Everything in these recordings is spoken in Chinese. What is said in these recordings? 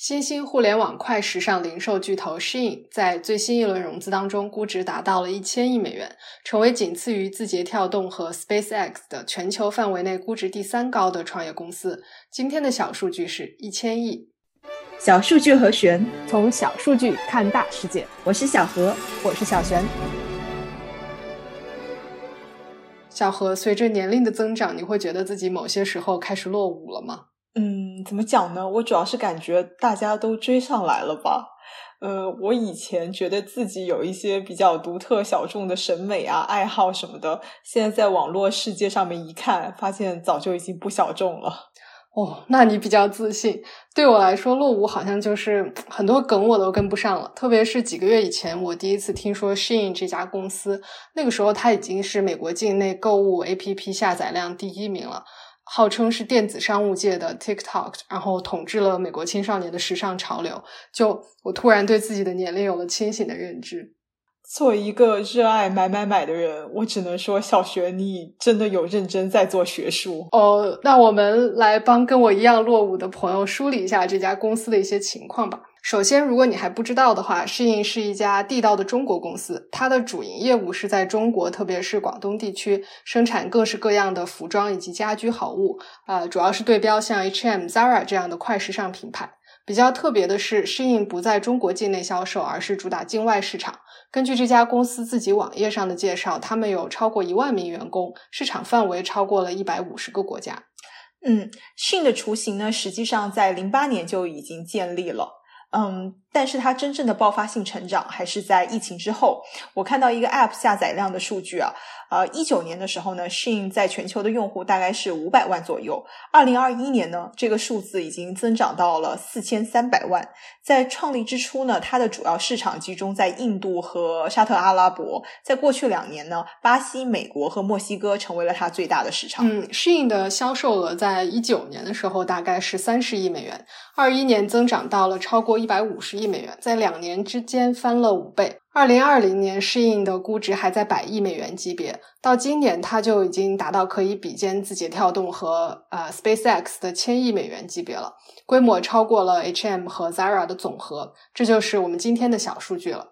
新兴互联网快时尚零售巨头 Shein 在最新一轮融资当中，估值达到了一千亿美元，成为仅次于字节跳动和 SpaceX 的全球范围内估值第三高的创业公司。今天的小数据是一千亿。小数据和玄，从小数据看大世界。我是小何，我是小璇。小何，随着年龄的增长，你会觉得自己某些时候开始落伍了吗？嗯，怎么讲呢？我主要是感觉大家都追上来了吧。呃，我以前觉得自己有一些比较独特小众的审美啊、爱好什么的，现在在网络世界上面一看，发现早就已经不小众了。哦，那你比较自信。对我来说，落伍好像就是很多梗我都跟不上了。特别是几个月以前，我第一次听说 Shein 这家公司，那个时候它已经是美国境内购物 APP 下载量第一名了。号称是电子商务界的 TikTok，然后统治了美国青少年的时尚潮流。就我突然对自己的年龄有了清醒的认知。作为一个热爱买买买的人，我只能说，小学你真的有认真在做学术哦。那我们来帮跟我一样落伍的朋友梳理一下这家公司的一些情况吧。首先，如果你还不知道的话，适应是一家地道的中国公司。它的主营业务是在中国，特别是广东地区生产各式各样的服装以及家居好物。呃，主要是对标像 H&M、Zara 这样的快时尚品牌。比较特别的是，适应不在中国境内销售，而是主打境外市场。根据这家公司自己网页上的介绍，他们有超过一万名员工，市场范围超过了一百五十个国家。嗯，信的雏形呢，实际上在零八年就已经建立了。嗯，但是它真正的爆发性成长还是在疫情之后。我看到一个 App 下载量的数据啊，呃，一九年的时候呢，Shin 在全球的用户大概是五百万左右。二零二一年呢，这个数字已经增长到了四千三百万。在创立之初呢，它的主要市场集中在印度和沙特阿拉伯。在过去两年呢，巴西、美国和墨西哥成为了它最大的市场。嗯，Shin 的销售额在一九年的时候大概是三十亿美元，二一年增长到了超过一百五十亿美元，在两年之间翻了五倍。二零二零年，适应的估值还在百亿美元级别，到今年它就已经达到可以比肩字节跳动和呃 SpaceX 的千亿美元级别了，规模超过了 H&M 和 Zara 的总和。这就是我们今天的小数据了。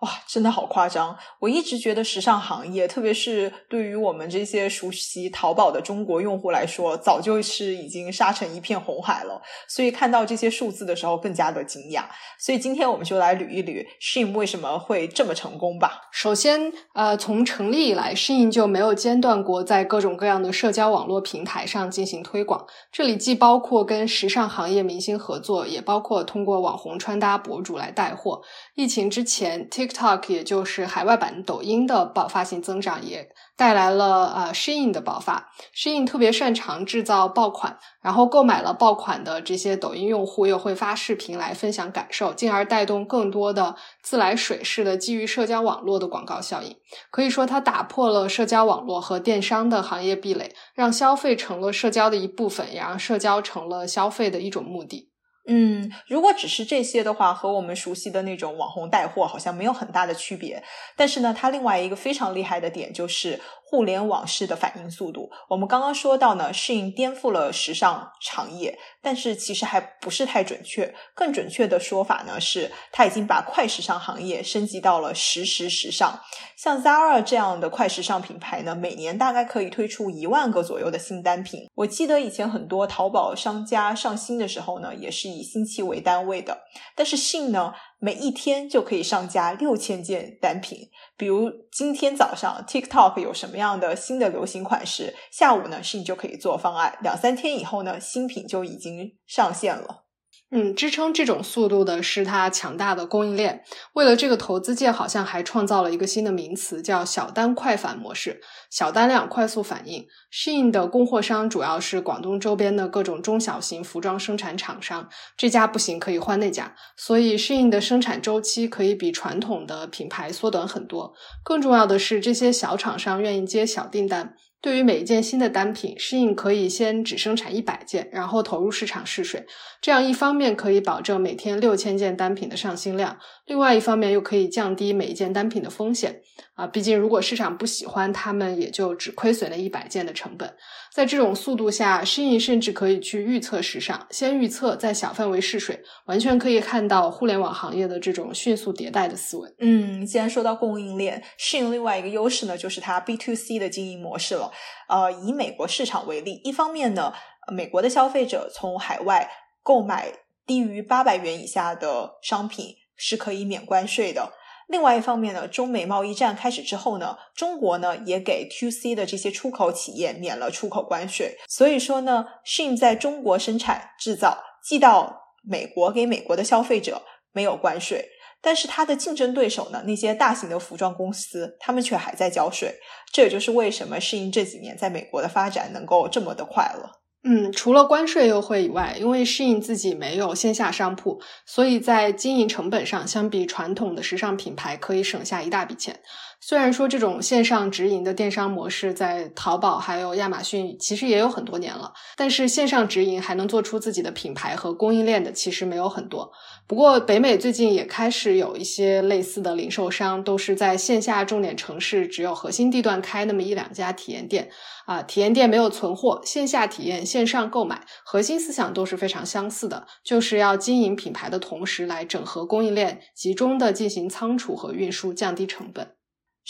哇，真的好夸张！我一直觉得时尚行业，特别是对于我们这些熟悉淘宝的中国用户来说，早就是已经杀成一片红海了。所以看到这些数字的时候，更加的惊讶。所以今天我们就来捋一捋 Shein 为什么会这么成功吧。首先，呃，从成立以来，Shein 就没有间断过在各种各样的社交网络平台上进行推广。这里既包括跟时尚行业明星合作，也包括通过网红穿搭博主来带货。疫情之前，Tik TikTok 也就是海外版抖音的爆发性增长，也带来了呃 Shein 的爆发。Shein 特别擅长制造爆款，然后购买了爆款的这些抖音用户又会发视频来分享感受，进而带动更多的自来水式的基于社交网络的广告效应。可以说，它打破了社交网络和电商的行业壁垒，让消费成了社交的一部分，也让社交成了消费的一种目的。嗯，如果只是这些的话，和我们熟悉的那种网红带货好像没有很大的区别。但是呢，它另外一个非常厉害的点就是互联网式的反应速度。我们刚刚说到呢，适应颠覆了时尚行业，但是其实还不是太准确。更准确的说法呢，是它已经把快时尚行业升级到了实时时尚。像 Zara 这样的快时尚品牌呢，每年大概可以推出一万个左右的新单品。我记得以前很多淘宝商家上新的时候呢，也是以星期为单位的。但是信呢，每一天就可以上架六千件单品。比如今天早上 TikTok 有什么样的新的流行款式，下午呢是你就可以做方案。两三天以后呢，新品就已经上线了。嗯，支撑这种速度的是它强大的供应链。为了这个，投资界好像还创造了一个新的名词，叫“小单快返模式”。小单量快速反应。Shein 的供货商主要是广东周边的各种中小型服装生产厂商，这家不行可以换那家，所以 Shein 的生产周期可以比传统的品牌缩短很多。更重要的是，这些小厂商愿意接小订单。对于每一件新的单品，适应可以先只生产一百件，然后投入市场试水。这样一方面可以保证每天六千件单品的上新量，另外一方面又可以降低每一件单品的风险。啊。毕竟如果市场不喜欢，他们也就只亏损了一百件的成本。在这种速度下，适应甚至可以去预测时尚，先预测再小范围试水，完全可以看到互联网行业的这种迅速迭代的思维。嗯，既然说到供应链，适应另外一个优势呢，就是它 B to C 的经营模式了。呃，以美国市场为例，一方面呢，美国的消费者从海外购买低于八百元以下的商品是可以免关税的。另外一方面呢，中美贸易战开始之后呢，中国呢也给 T C 的这些出口企业免了出口关税。所以说呢，Shin 在中国生产制造，寄到美国给美国的消费者没有关税。但是它的竞争对手呢，那些大型的服装公司，他们却还在交税。这也就是为什么适应这几年在美国的发展能够这么的快了。嗯，除了关税优惠以外，因为适应自己没有线下商铺，所以在经营成本上，相比传统的时尚品牌可以省下一大笔钱。虽然说这种线上直营的电商模式在淘宝还有亚马逊其实也有很多年了，但是线上直营还能做出自己的品牌和供应链的其实没有很多。不过北美最近也开始有一些类似的零售商，都是在线下重点城市只有核心地段开那么一两家体验店啊，体验店没有存货，线下体验线上购买，核心思想都是非常相似的，就是要经营品牌的同时来整合供应链，集中的进行仓储和运输，降低成本。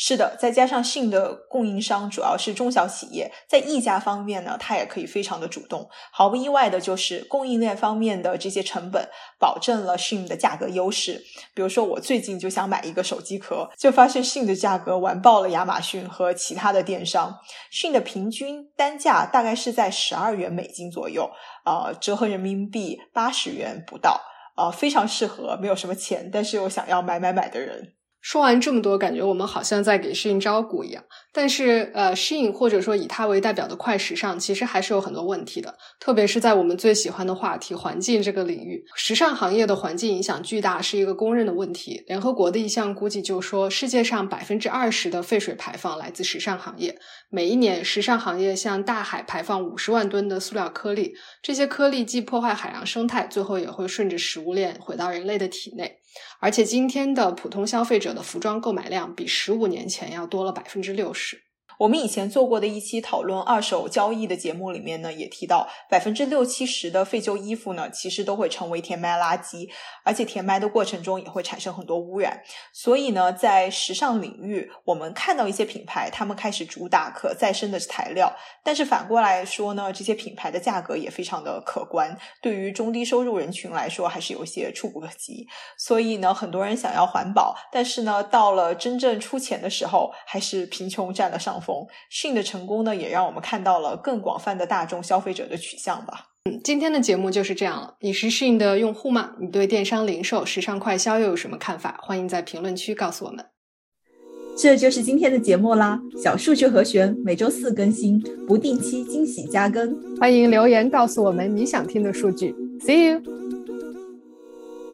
是的，再加上信的供应商主要是中小企业，在溢价方面呢，它也可以非常的主动。毫不意外的就是供应链方面的这些成本，保证了信的价格优势。比如说，我最近就想买一个手机壳，就发现信的价格完爆了亚马逊和其他的电商。信的平均单价大概是在十二元美金左右，呃，折合人民币八十元不到，呃，非常适合没有什么钱但是又想要买买买的人。说完这么多，感觉我们好像在给适应招股一样。但是，呃，适应或者说以它为代表的快时尚，其实还是有很多问题的。特别是在我们最喜欢的话题——环境这个领域，时尚行业的环境影响巨大，是一个公认的问题。联合国的一项估计就说，世界上百分之二十的废水排放来自时尚行业。每一年，时尚行业向大海排放五十万吨的塑料颗粒，这些颗粒既破坏海洋生态，最后也会顺着食物链回到人类的体内。而且，今天的普通消费者的服装购买量比十五年前要多了百分之六十。我们以前做过的一期讨论二手交易的节目里面呢，也提到百分之六七十的废旧衣服呢，其实都会成为填埋垃圾，而且填埋的过程中也会产生很多污染。所以呢，在时尚领域，我们看到一些品牌，他们开始主打可再生的材料，但是反过来说呢，这些品牌的价格也非常的可观，对于中低收入人群来说，还是有些触不可及。所以呢，很多人想要环保，但是呢，到了真正出钱的时候，还是贫穷占了上风。讯的成功呢，也让我们看到了更广泛的大众消费者的取向吧。嗯，今天的节目就是这样了。你是讯的用户吗？你对电商零售、时尚快销又有什么看法？欢迎在评论区告诉我们。这就是今天的节目啦。小数据和弦每周四更新，不定期惊喜加更。欢迎留言告诉我们你想听的数据。See you。